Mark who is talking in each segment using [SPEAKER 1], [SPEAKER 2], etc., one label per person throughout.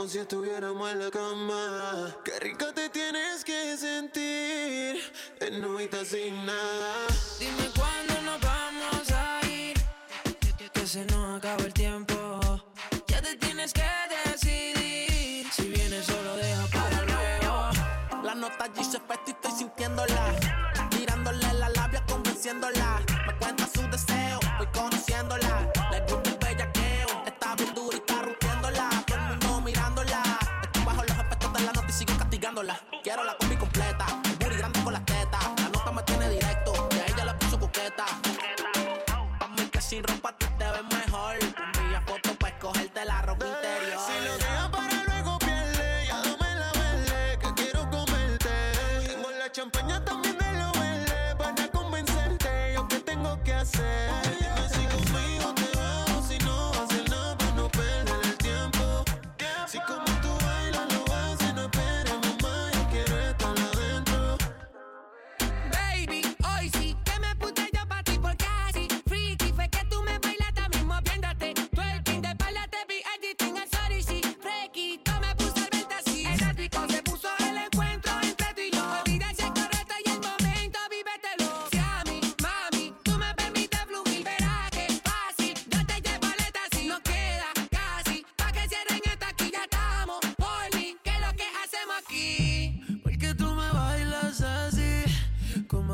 [SPEAKER 1] como si estuviéramos en la cama. Qué rica te tienes que sentir, en novita sin nada.
[SPEAKER 2] Dime cuándo nos vamos a ir, que se nos acaba el tiempo. Ya te tienes que decidir, si vienes solo deja para luego.
[SPEAKER 3] La nota allí se y estoy sintiéndola. Tirándole la labia, convenciéndola. Me cuenta su deseo, voy conociéndola.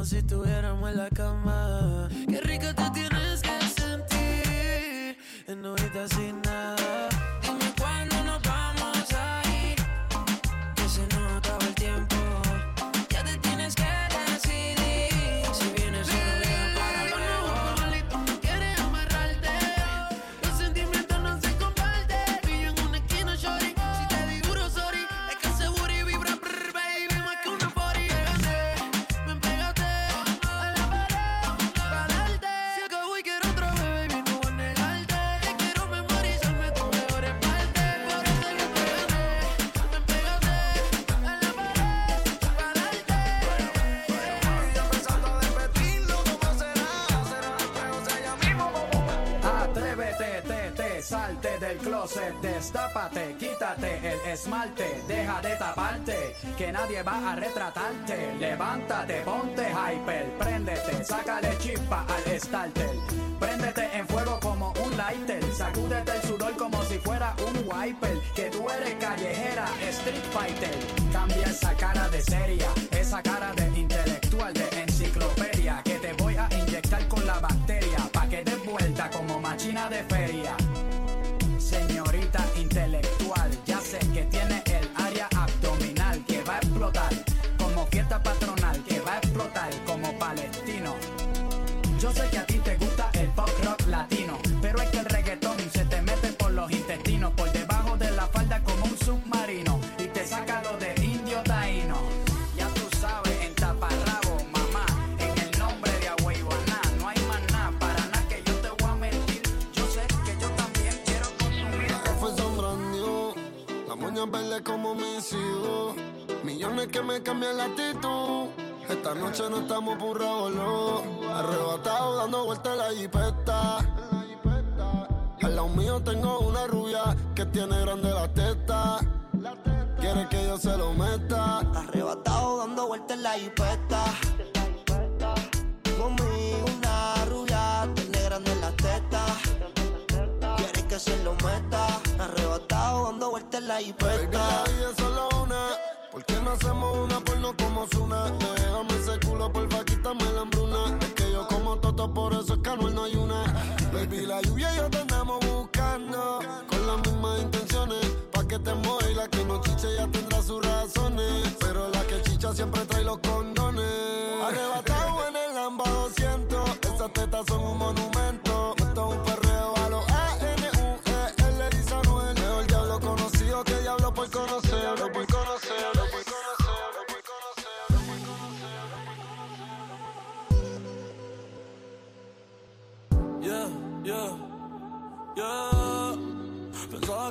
[SPEAKER 1] Si
[SPEAKER 2] estuviéramos en la cama. Qué rico te tienes que sentir. En ahorita sin nada.
[SPEAKER 4] Esmalte, deja de taparte, que nadie va a retratarte. Levántate, ponte hyper, préndete, sácale chispa al starter. Préndete en fuego como un lighter, sacúdete el sudor como si fuera un wiper. Que tú eres callejera, street fighter. Cambia esa cara de seria, esa cara de Yo sé que a ti te gusta el pop rock latino, pero es que el reggaetón se te mete por los intestinos, por debajo de la falda como un submarino y te saca lo de indio taíno. Ya tú sabes, en taparrabo, mamá, en el nombre de Agüeyuaná, no hay más nada, para nada que yo te voy a mentir. Yo sé que yo también quiero consumir.
[SPEAKER 1] fue sombrando, la moña verde como hijos. Millones que me cambian la actitud. Esta noche no estamos burrados, no. Arrebatado dando vueltas en la jipeta. Al lado mío tengo una rubia que tiene grande la teta. Quiere que yo se lo meta.
[SPEAKER 3] Arrebatado dando vueltas en la jipeta. Conmigo una rubia, tiene grande la teta. Quiere que se lo meta. Arrebatado dando vueltas en la jipeta.
[SPEAKER 1] ¿Por qué no hacemos una porno como Zuna? Déjame ese culo, porfa, quítame la hambruna. Es que yo como toto, por eso es que Anuel no hay una. Baby, la lluvia y yo te andamos buscando. Con las mismas intenciones. Pa' que te mueva y la que no chiche ya tendrá sus razones. Pero la que chicha siempre trae los condones. Arrebatado en el Lamba 200. Esas tetas son un monumento.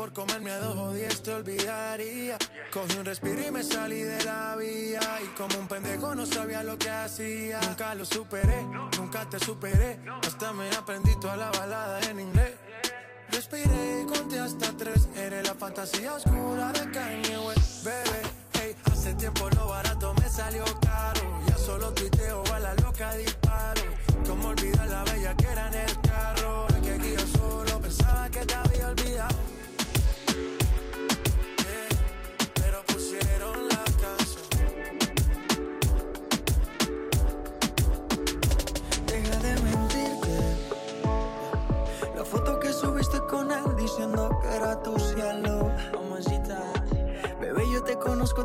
[SPEAKER 5] Por comerme a dos o diez te olvidaría. Cogí un respiro y me salí de la vía. Y como un pendejo no sabía lo que hacía. Nunca lo superé, nunca te superé. Hasta me aprendí toda la balada en inglés. Respiré y conté hasta tres. Eres la fantasía oscura de Kanye West, bebé. Hey, hace tiempo lo barato me salió caro. Ya solo tuiteo a la loca disparo. Como olvidar la bella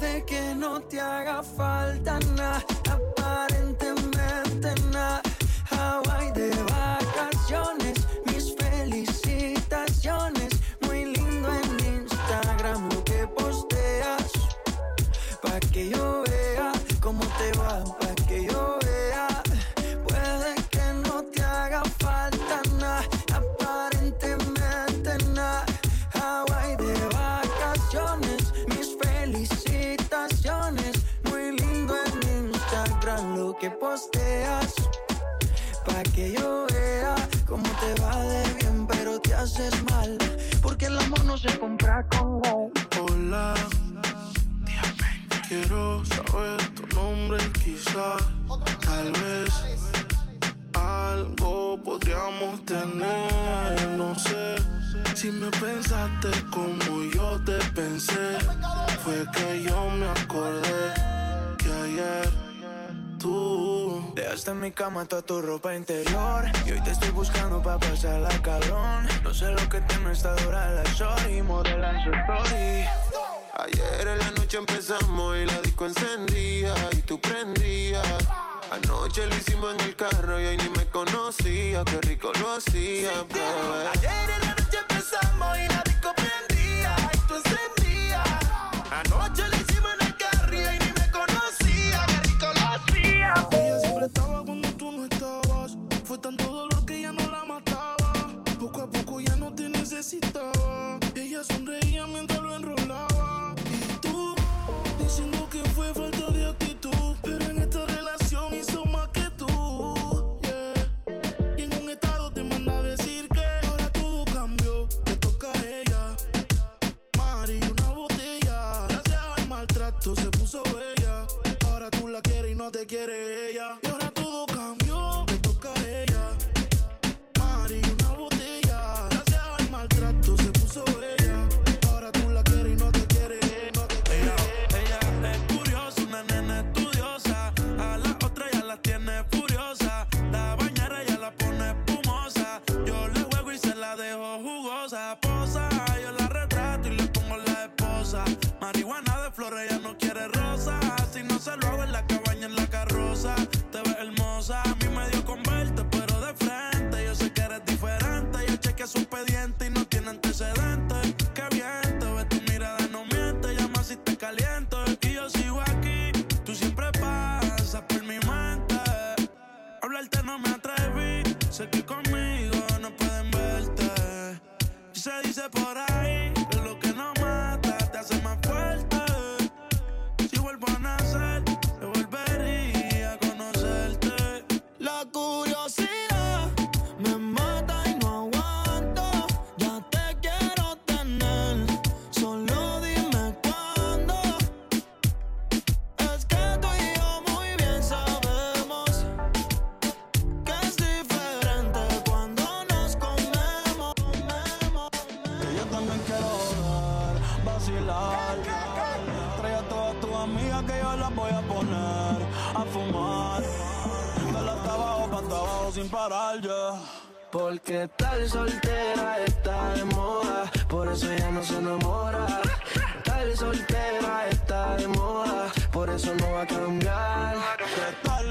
[SPEAKER 6] Puede que no te haga falta nada, aparentemente nada. Hawaii de vacaciones, cama toda tu ropa interior Y hoy te estoy buscando pa' pasarla cabrón No sé lo que tiene esta dura la shorty Modela su story
[SPEAKER 1] Ayer en la noche empezamos y la disco encendía y tú prendías. Anoche lo hicimos en el carro y hoy ni me conocía, qué rico lo hacía, bebé.
[SPEAKER 5] Ayer en la noche empezamos y la disco prendía y tú encendías. Anoche quiere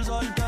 [SPEAKER 5] Que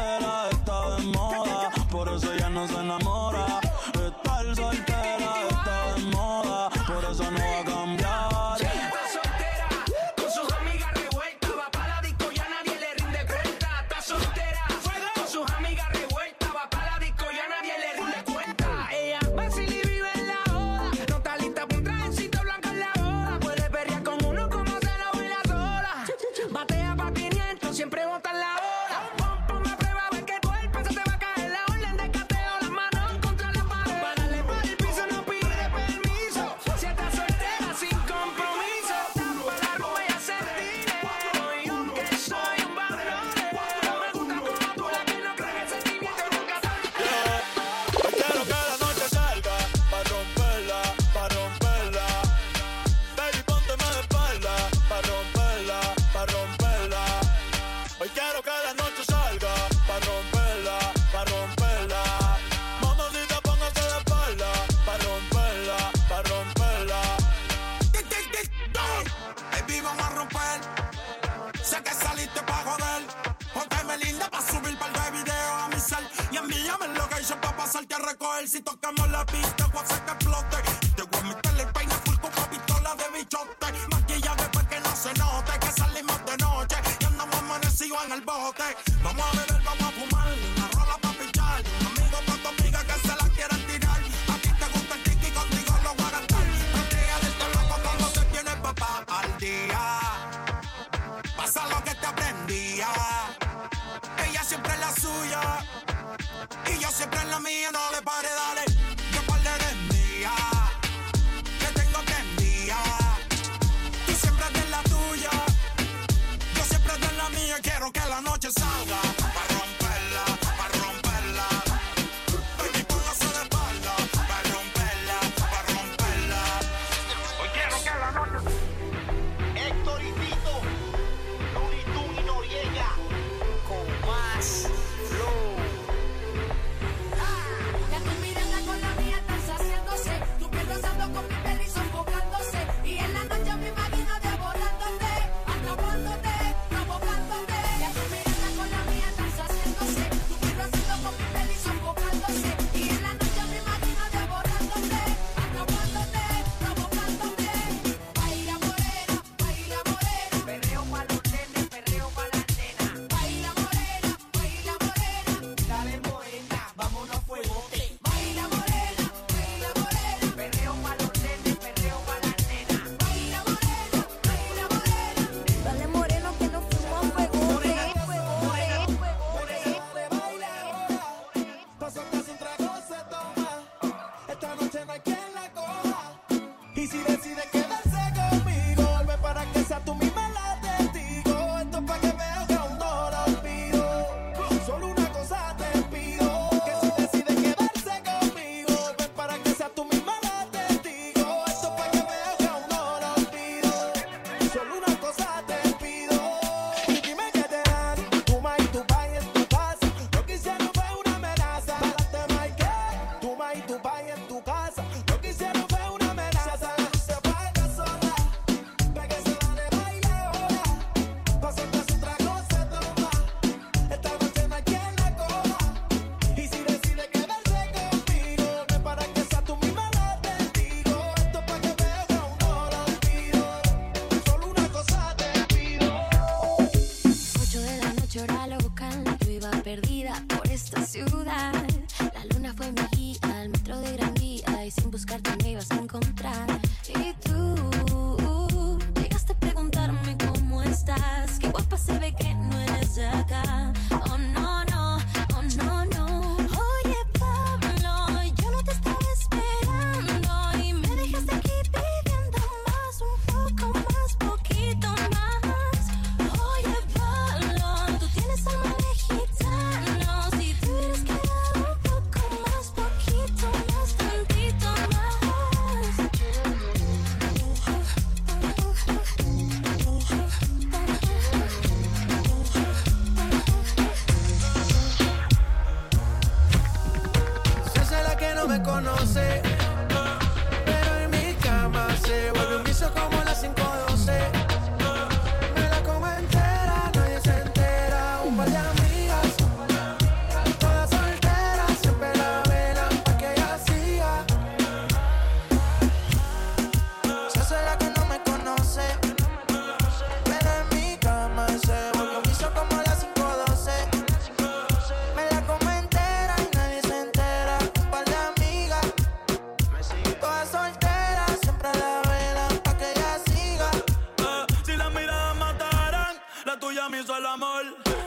[SPEAKER 7] tuya
[SPEAKER 2] me
[SPEAKER 8] hizo el amor.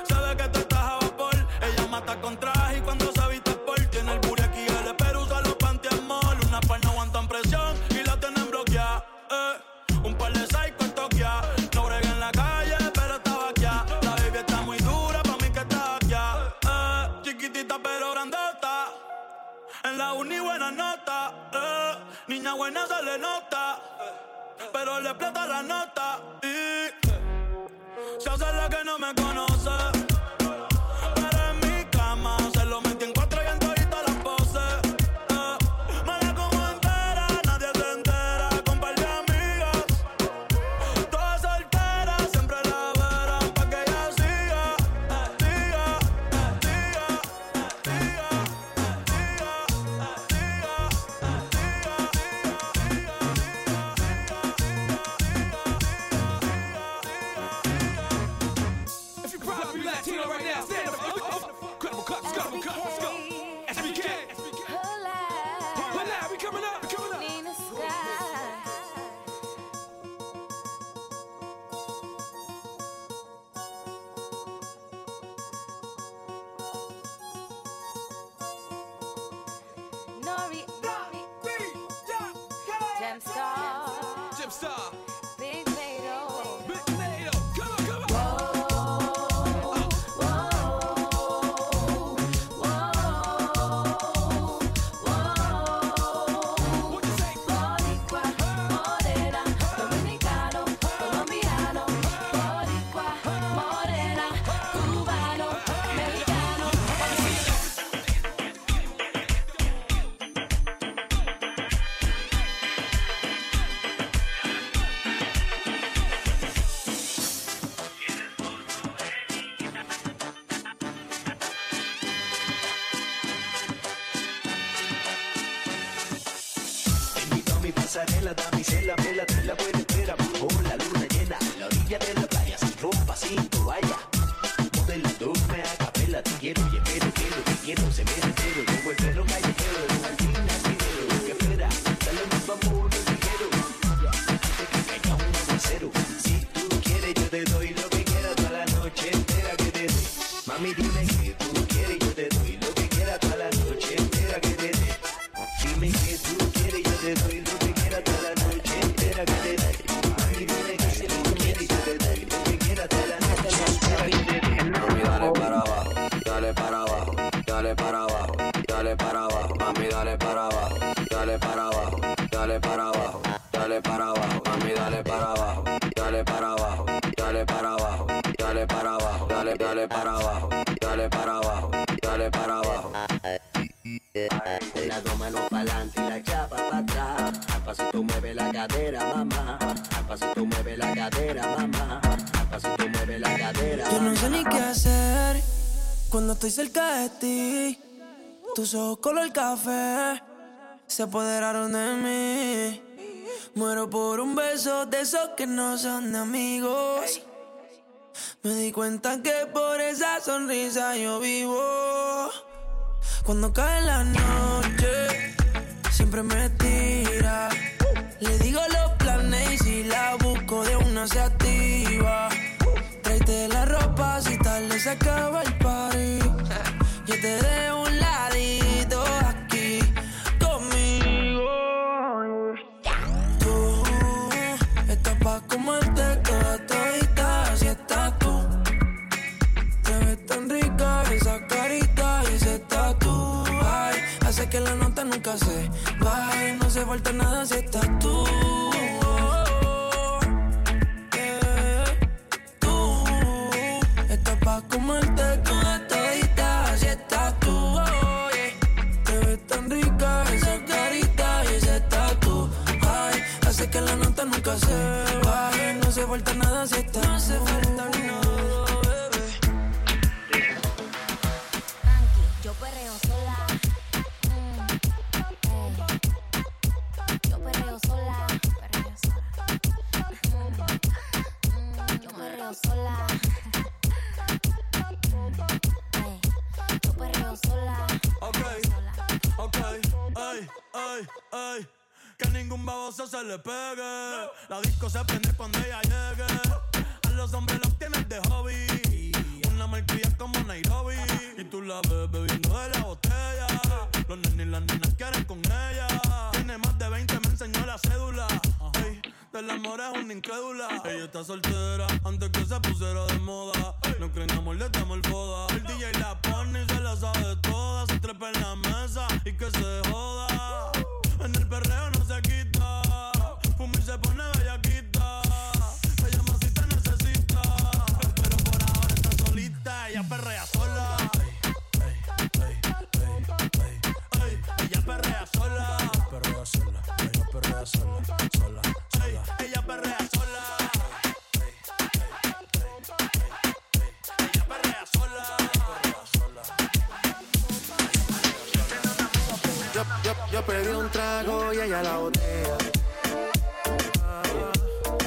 [SPEAKER 8] Sabe que tú estás a vapor. Ella mata con traje y cuando se viste por tiene el puri aquí el espero usa los pantiamol. Una par no aguantan presión y la tienen bloqueada. Eh. Un par de psycho en Tokia. No brega en la calle, pero estaba aquí. La baby está muy dura, pa' mí que está aquí. Eh. Chiquitita pero grandota. En la uni buena nota. Eh. Niña buena se le nota. Pero le explota la nota. Y se hace la que no me conoce.
[SPEAKER 2] color café se apoderaron de mí. Muero por un beso de esos que no son de amigos. Me di cuenta que por esa sonrisa yo vivo. Cuando cae la noche, siempre me tira. Le digo los planes y la busco de una se activa. Tráete la ropa si tal le acaba el party. Yo te dejo no se falta nada si
[SPEAKER 8] ella la
[SPEAKER 5] botea. Ah,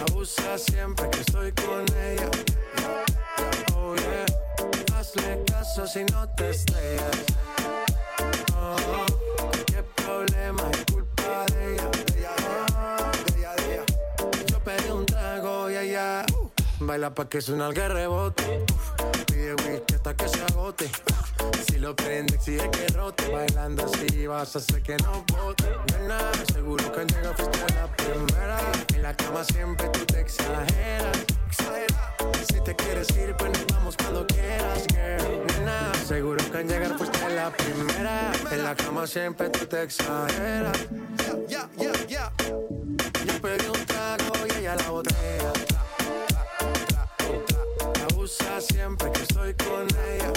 [SPEAKER 5] abusa siempre que estoy con ella. Oh yeah, hazle caso si no te estrellas. Oh, qué problema es culpa de ella. Yo pedí un trago y ella uh, baila pa' que suena el que rebote. Pide whisky hasta que se agote lo prende, exige que rote. Bailando así vas a hacer que no bote. Nena, seguro que llega fuiste la primera. En la cama siempre tú te exageras. Si te quieres ir, pues nos vamos cuando quieras, girl. Nena, seguro que al llegar fuiste la primera. En la cama siempre tú te exageras. Yeah, yeah, yeah, yeah. Yo pedí un trago y ella la botella. La usa siempre que estoy con ella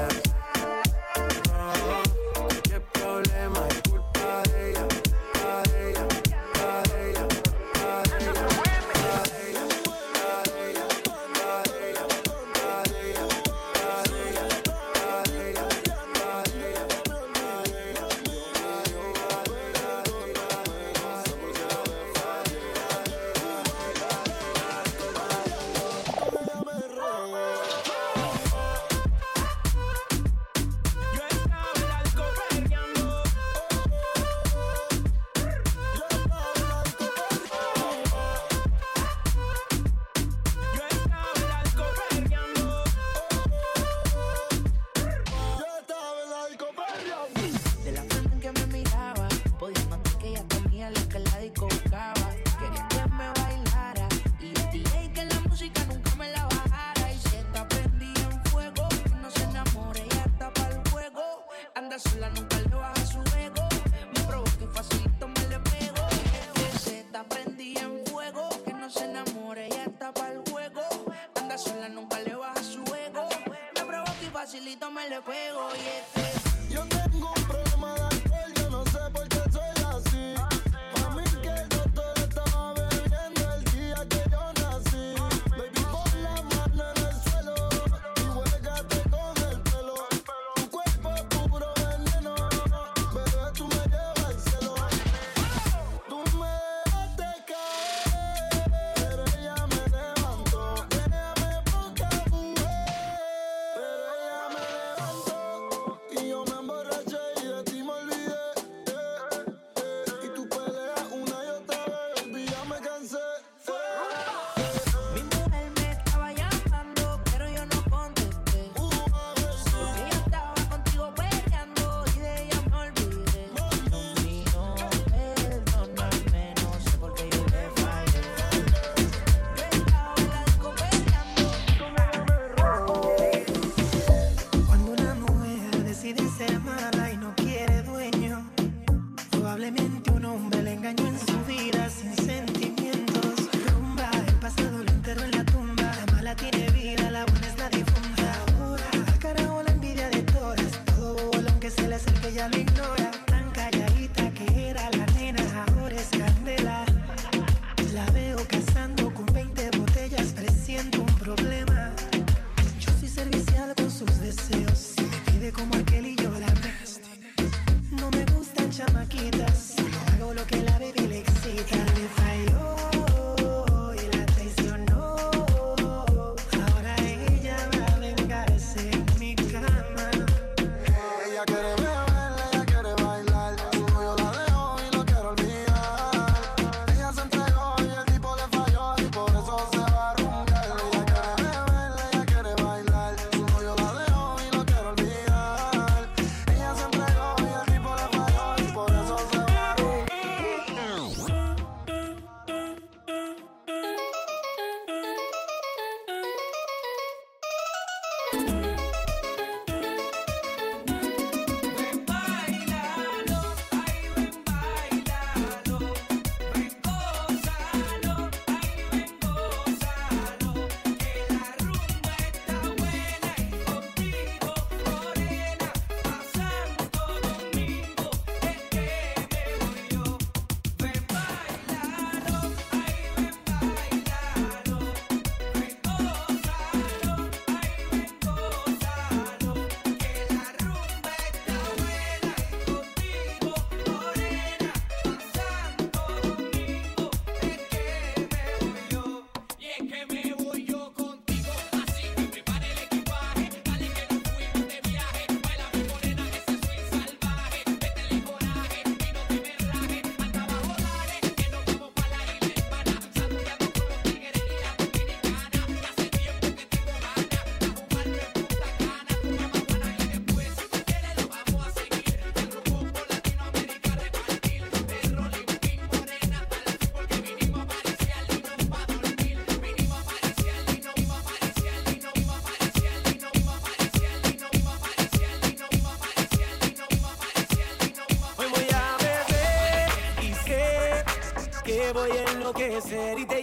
[SPEAKER 8] Voy a enloquecer y te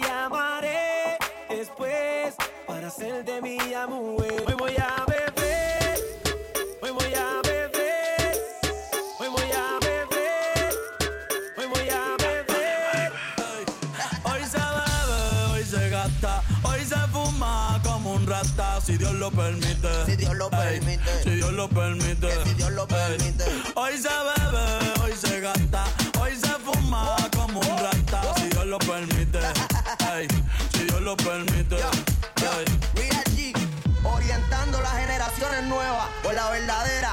[SPEAKER 9] Ey.
[SPEAKER 10] Real G, orientando las generaciones nuevas por la verdadera.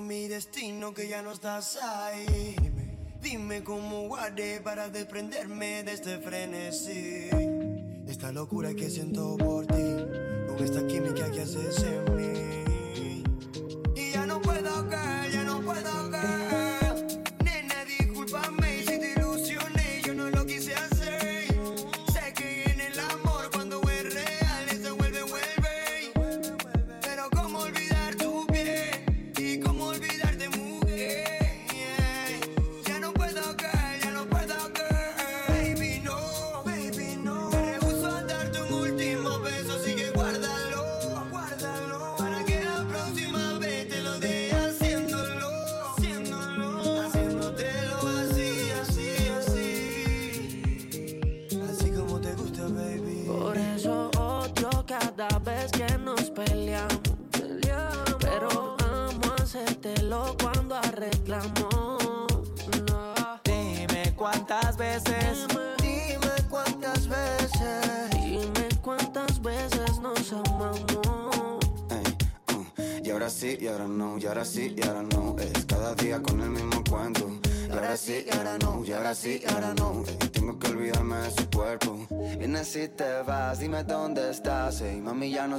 [SPEAKER 2] Mi destino que ya no estás ahí. Dime cómo guardé para desprenderme de este frenesí. Esta locura que siento por ti, con esta química que haces en mí.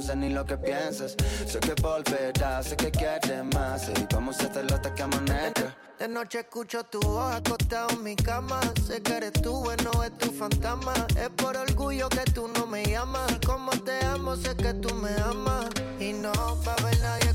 [SPEAKER 2] No sé
[SPEAKER 11] ni lo que piensas. Sé que volverás, sé que quieres más. Ey, vamos a hacerlo hasta que amanezca.
[SPEAKER 12] De noche escucho tu voz acostado en mi cama. Sé que eres tú, bueno, es tu fantasma. Es por orgullo que tú no me llamas. Y como te amo, sé que tú me amas. Y no va a haber nadie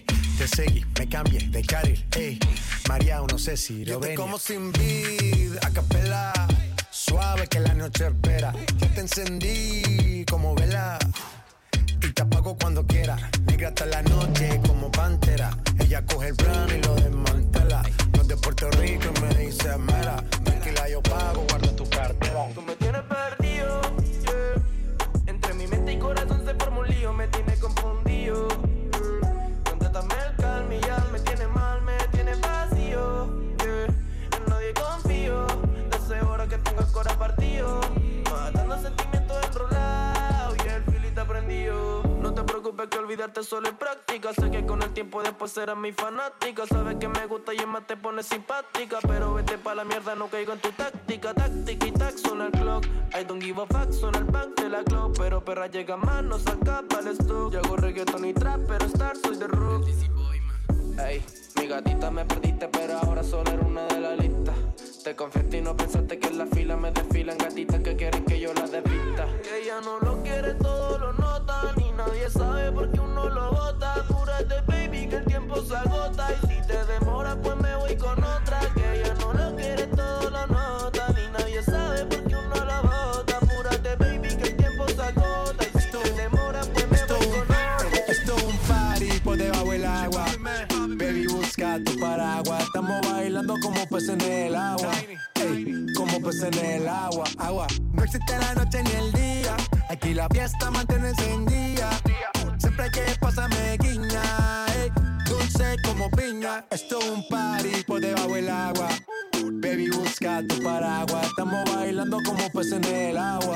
[SPEAKER 5] te seguí, me cambié de carril, ey. María, no sé si lo Yo como sin vid, a capela, suave que la noche espera. Yo te encendí como vela y te apago cuando quiera. Negra hasta la noche como pantera. Ella coge el plano y lo desmantela. No de Puerto Rico y me dice mera. Tranquila, yo pago, guarda tu cartera.
[SPEAKER 8] Tú me tienes
[SPEAKER 2] perdido, yeah. entre mi mente y corazón se formó un lío, me tiene confundido. Olvidarte solo en práctica. Sé que con el tiempo después serás mi fanática. Sabes que me gusta y en más te pones simpática. Pero vete pa' la mierda, no caigo en tu táctica. Táctica y tac, suena el clock. I don't give a fuck, suena el back de la club. Pero perra llega más, no saca para el stock. Yo hago reggaeton y trap, pero star soy de rock. Ey, mi gatita me perdiste, pero ahora solo era una de la lista. Te confiaste y no pensaste que en la fila me desfilan gatitas que quieren que yo las desvista. Que ella no lo quiere, todo lo nadie sabe por qué uno lo bota. Apúrate, baby, que el tiempo se agota. Y si te demora, pues me voy con otra. Que ella no lo quiere, todo lo nota. Ni nadie sabe por qué uno lo bota. Apúrate, baby, que el tiempo se agota. Y si te demora, pues me voy con otra.
[SPEAKER 13] Esto es un party por debajo del agua. Baby, busca tu paraguas. Estamos bailando como peces en el agua. Ey, como peces en el agua. Agua. No existe la noche ni el día. Aquí la fiesta mantiene encendida. Siempre que pasarme guiña. ey, dulce como piña. Esto es un party por debajo del agua. Baby, busca tu paraguas. Estamos bailando como peces en el agua.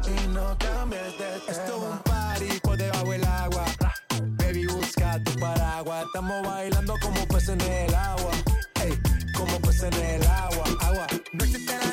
[SPEAKER 13] y no cambies de tema. Esto es un party por debajo del agua. Baby, busca tu paraguas. Estamos bailando como peces en el agua. Ey, como peces en el agua. Agua. No existe la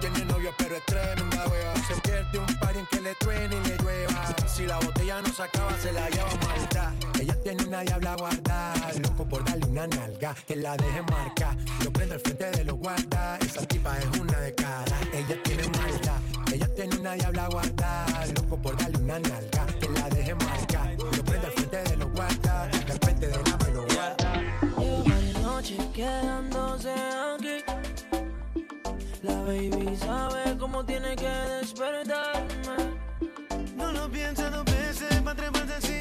[SPEAKER 2] Tiene
[SPEAKER 13] novio pero es tremenda hueva. Se pierde un par en que le truene y le llueva. Si la botella no se acaba, se la lleva malta. Ella tiene una diabla guarda, loco por darle una nalga, que la deje marca. Lo prendo al frente de los guarda, esa tipa es una de cara. Ella tiene maldad, ella tiene una diabla guarda, loco por darle una nalga, que la deje marca. Lo prendo al frente de los guarda, al frente de la me lo guarda.
[SPEAKER 14] Lleva de noche quedándose baby sabe cómo tiene que despertarme.
[SPEAKER 15] No lo piensa dos veces para treparse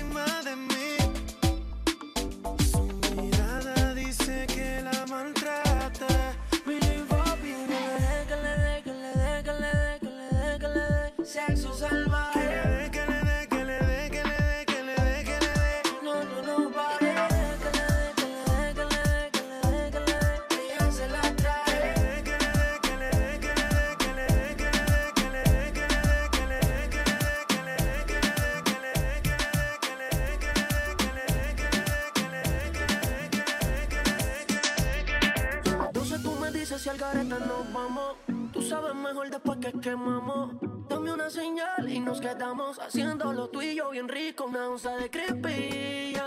[SPEAKER 15] que
[SPEAKER 2] quemamos. Dame una señal y nos quedamos haciéndolo tú y yo bien rico. Una onza de creepy.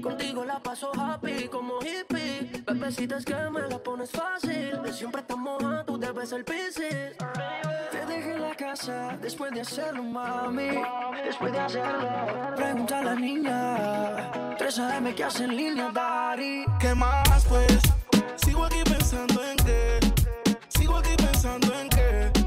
[SPEAKER 2] Contigo la paso happy como hippie. Bebecita es que me la pones fácil. Siempre estamos a tú debes el piscis.
[SPEAKER 16] Te dejé en la casa después de hacerlo, mami. Después de hacerlo. Pregunta a la niña. 3 AM que hace en línea, Dari.
[SPEAKER 5] ¿Qué más pues? Sigo aquí pensando en qué. Sigo aquí pensando en qué.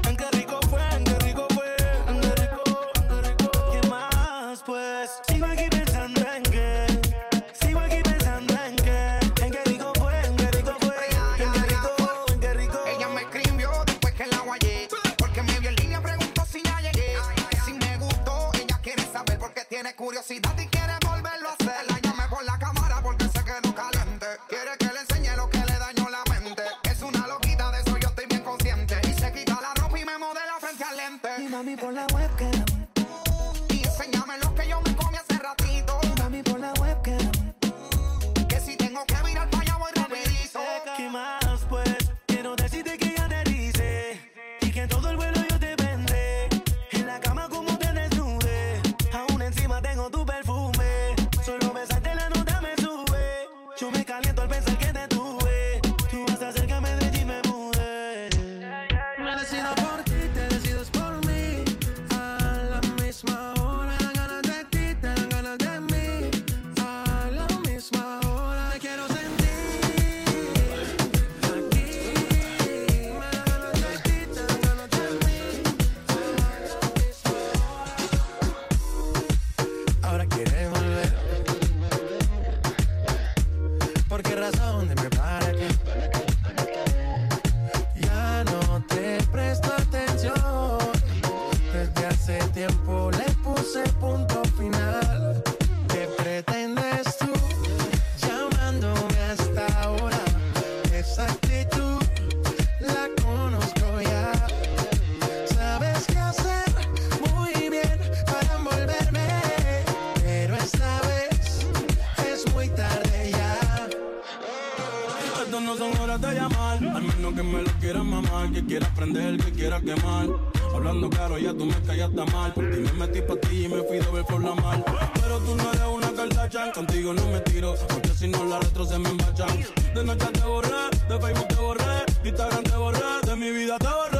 [SPEAKER 8] Que
[SPEAKER 5] quieras prender, que quieras quemar. Hablando claro, ya tú me callaste mal, por ti me metí pa' ti y me fui de ver por la mar. Pero tú no eres una Kardashian, contigo no me tiro, porque si no la retro se me embachan. De noche te borré, de Facebook te borré, de Instagram te borré, de mi vida te borré.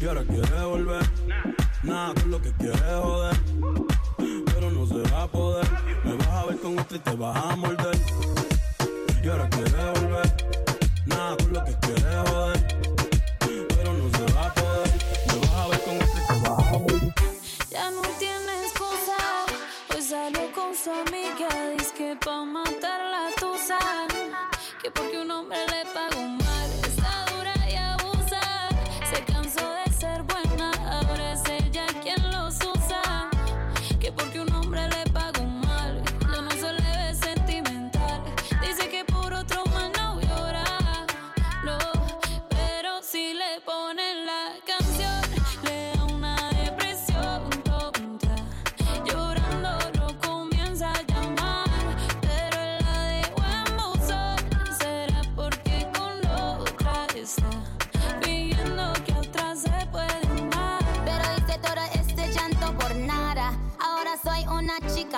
[SPEAKER 5] Y ahora quieres volver, nada con lo que quieres joder. Pero no se va a poder, me vas a ver con otro y te vas a morder. Y ahora quieres volver,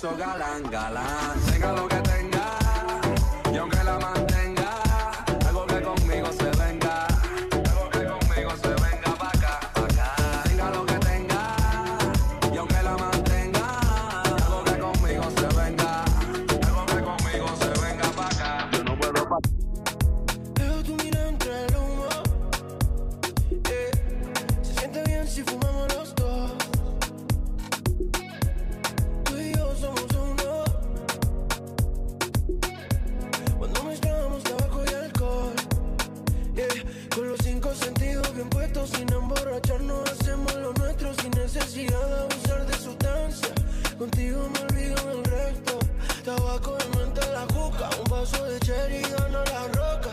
[SPEAKER 17] So guys. emborracharnos hacemos lo nuestro sin necesidad de abusar de sustancia. Contigo me olvido del resto. Tabaco de menta la juca, un vaso de cherry gana la roca.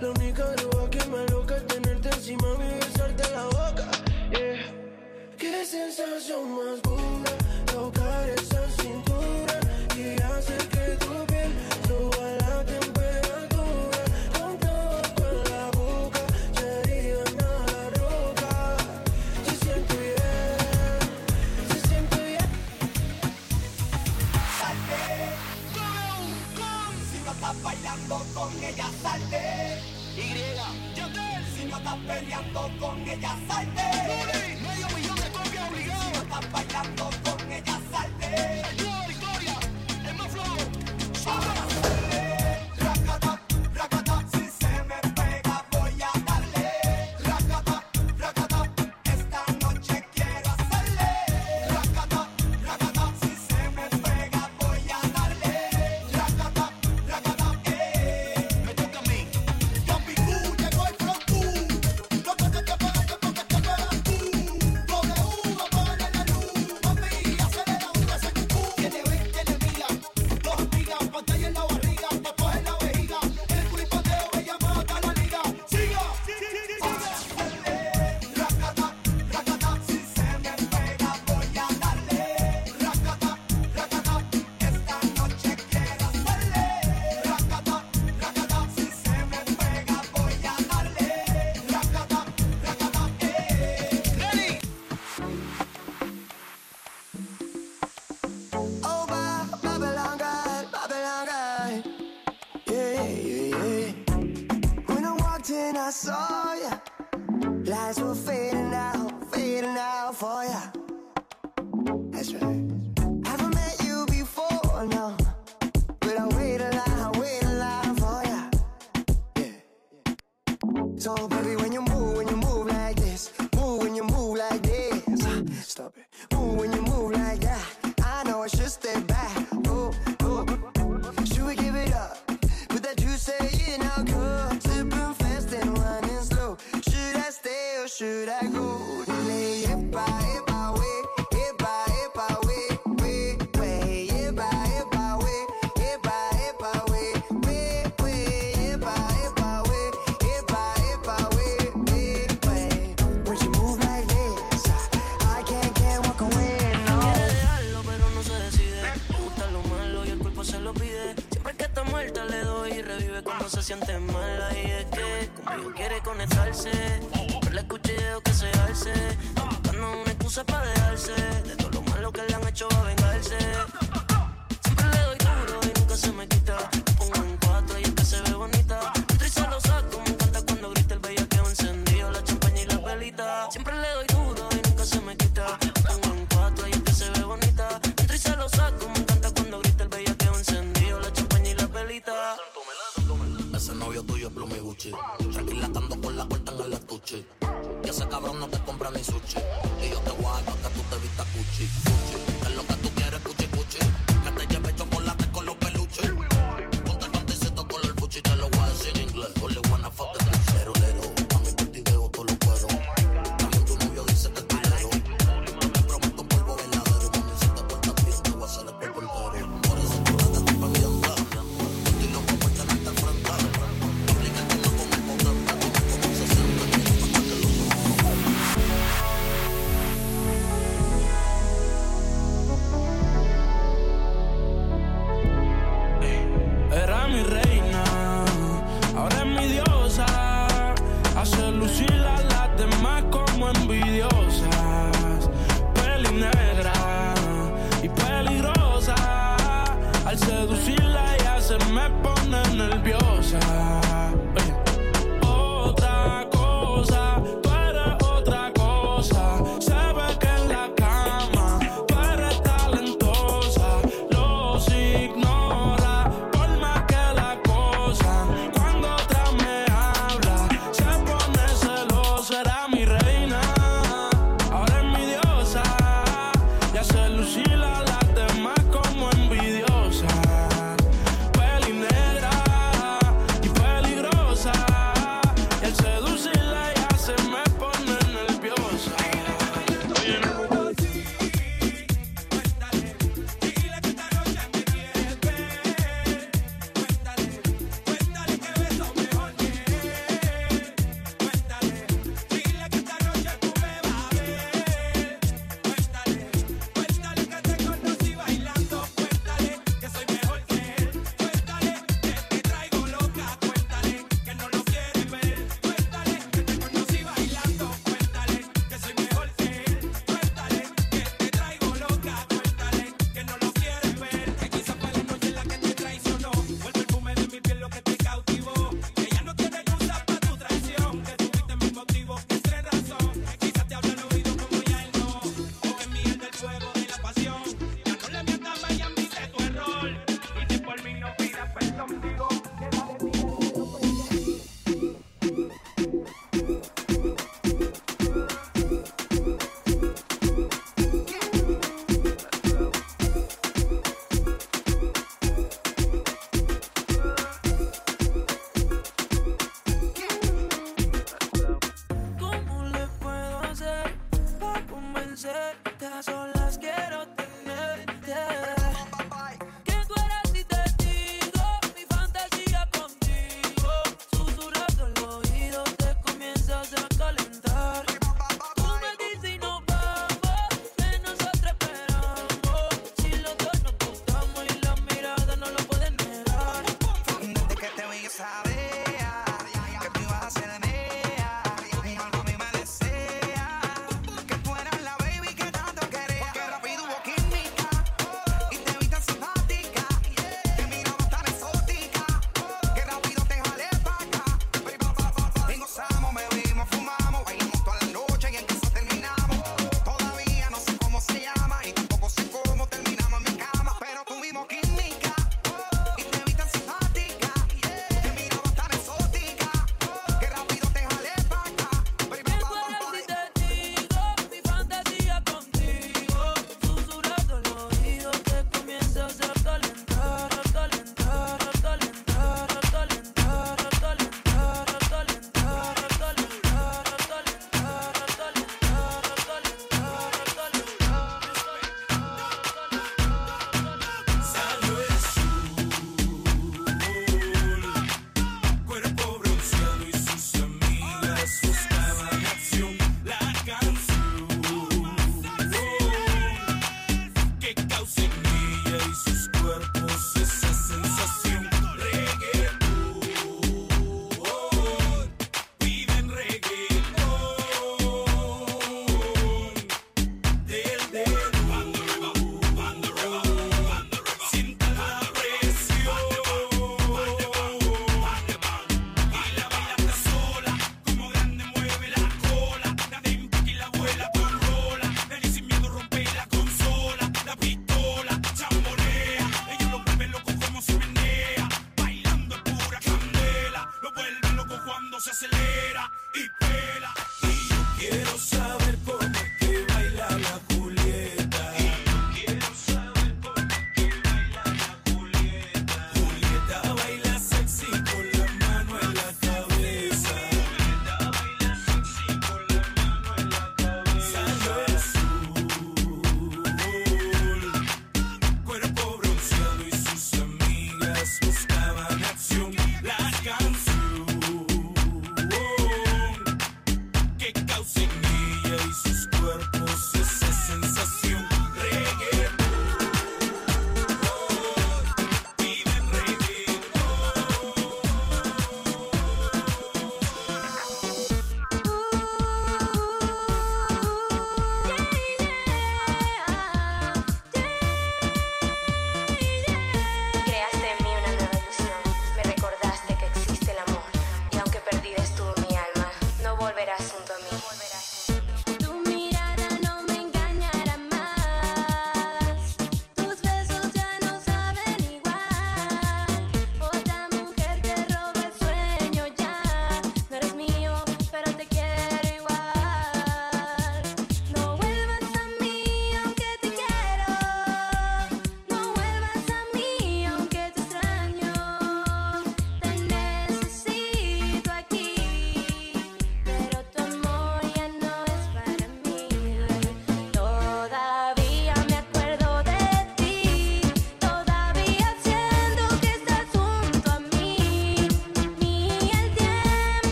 [SPEAKER 17] La única droga que me loca es tenerte encima y besarte la boca. Yeah. Qué sensación más pura. Y. Yo te.
[SPEAKER 18] Si no estás peleando con ella,
[SPEAKER 10] sal. I saw you, lights were fading out, fading out for you.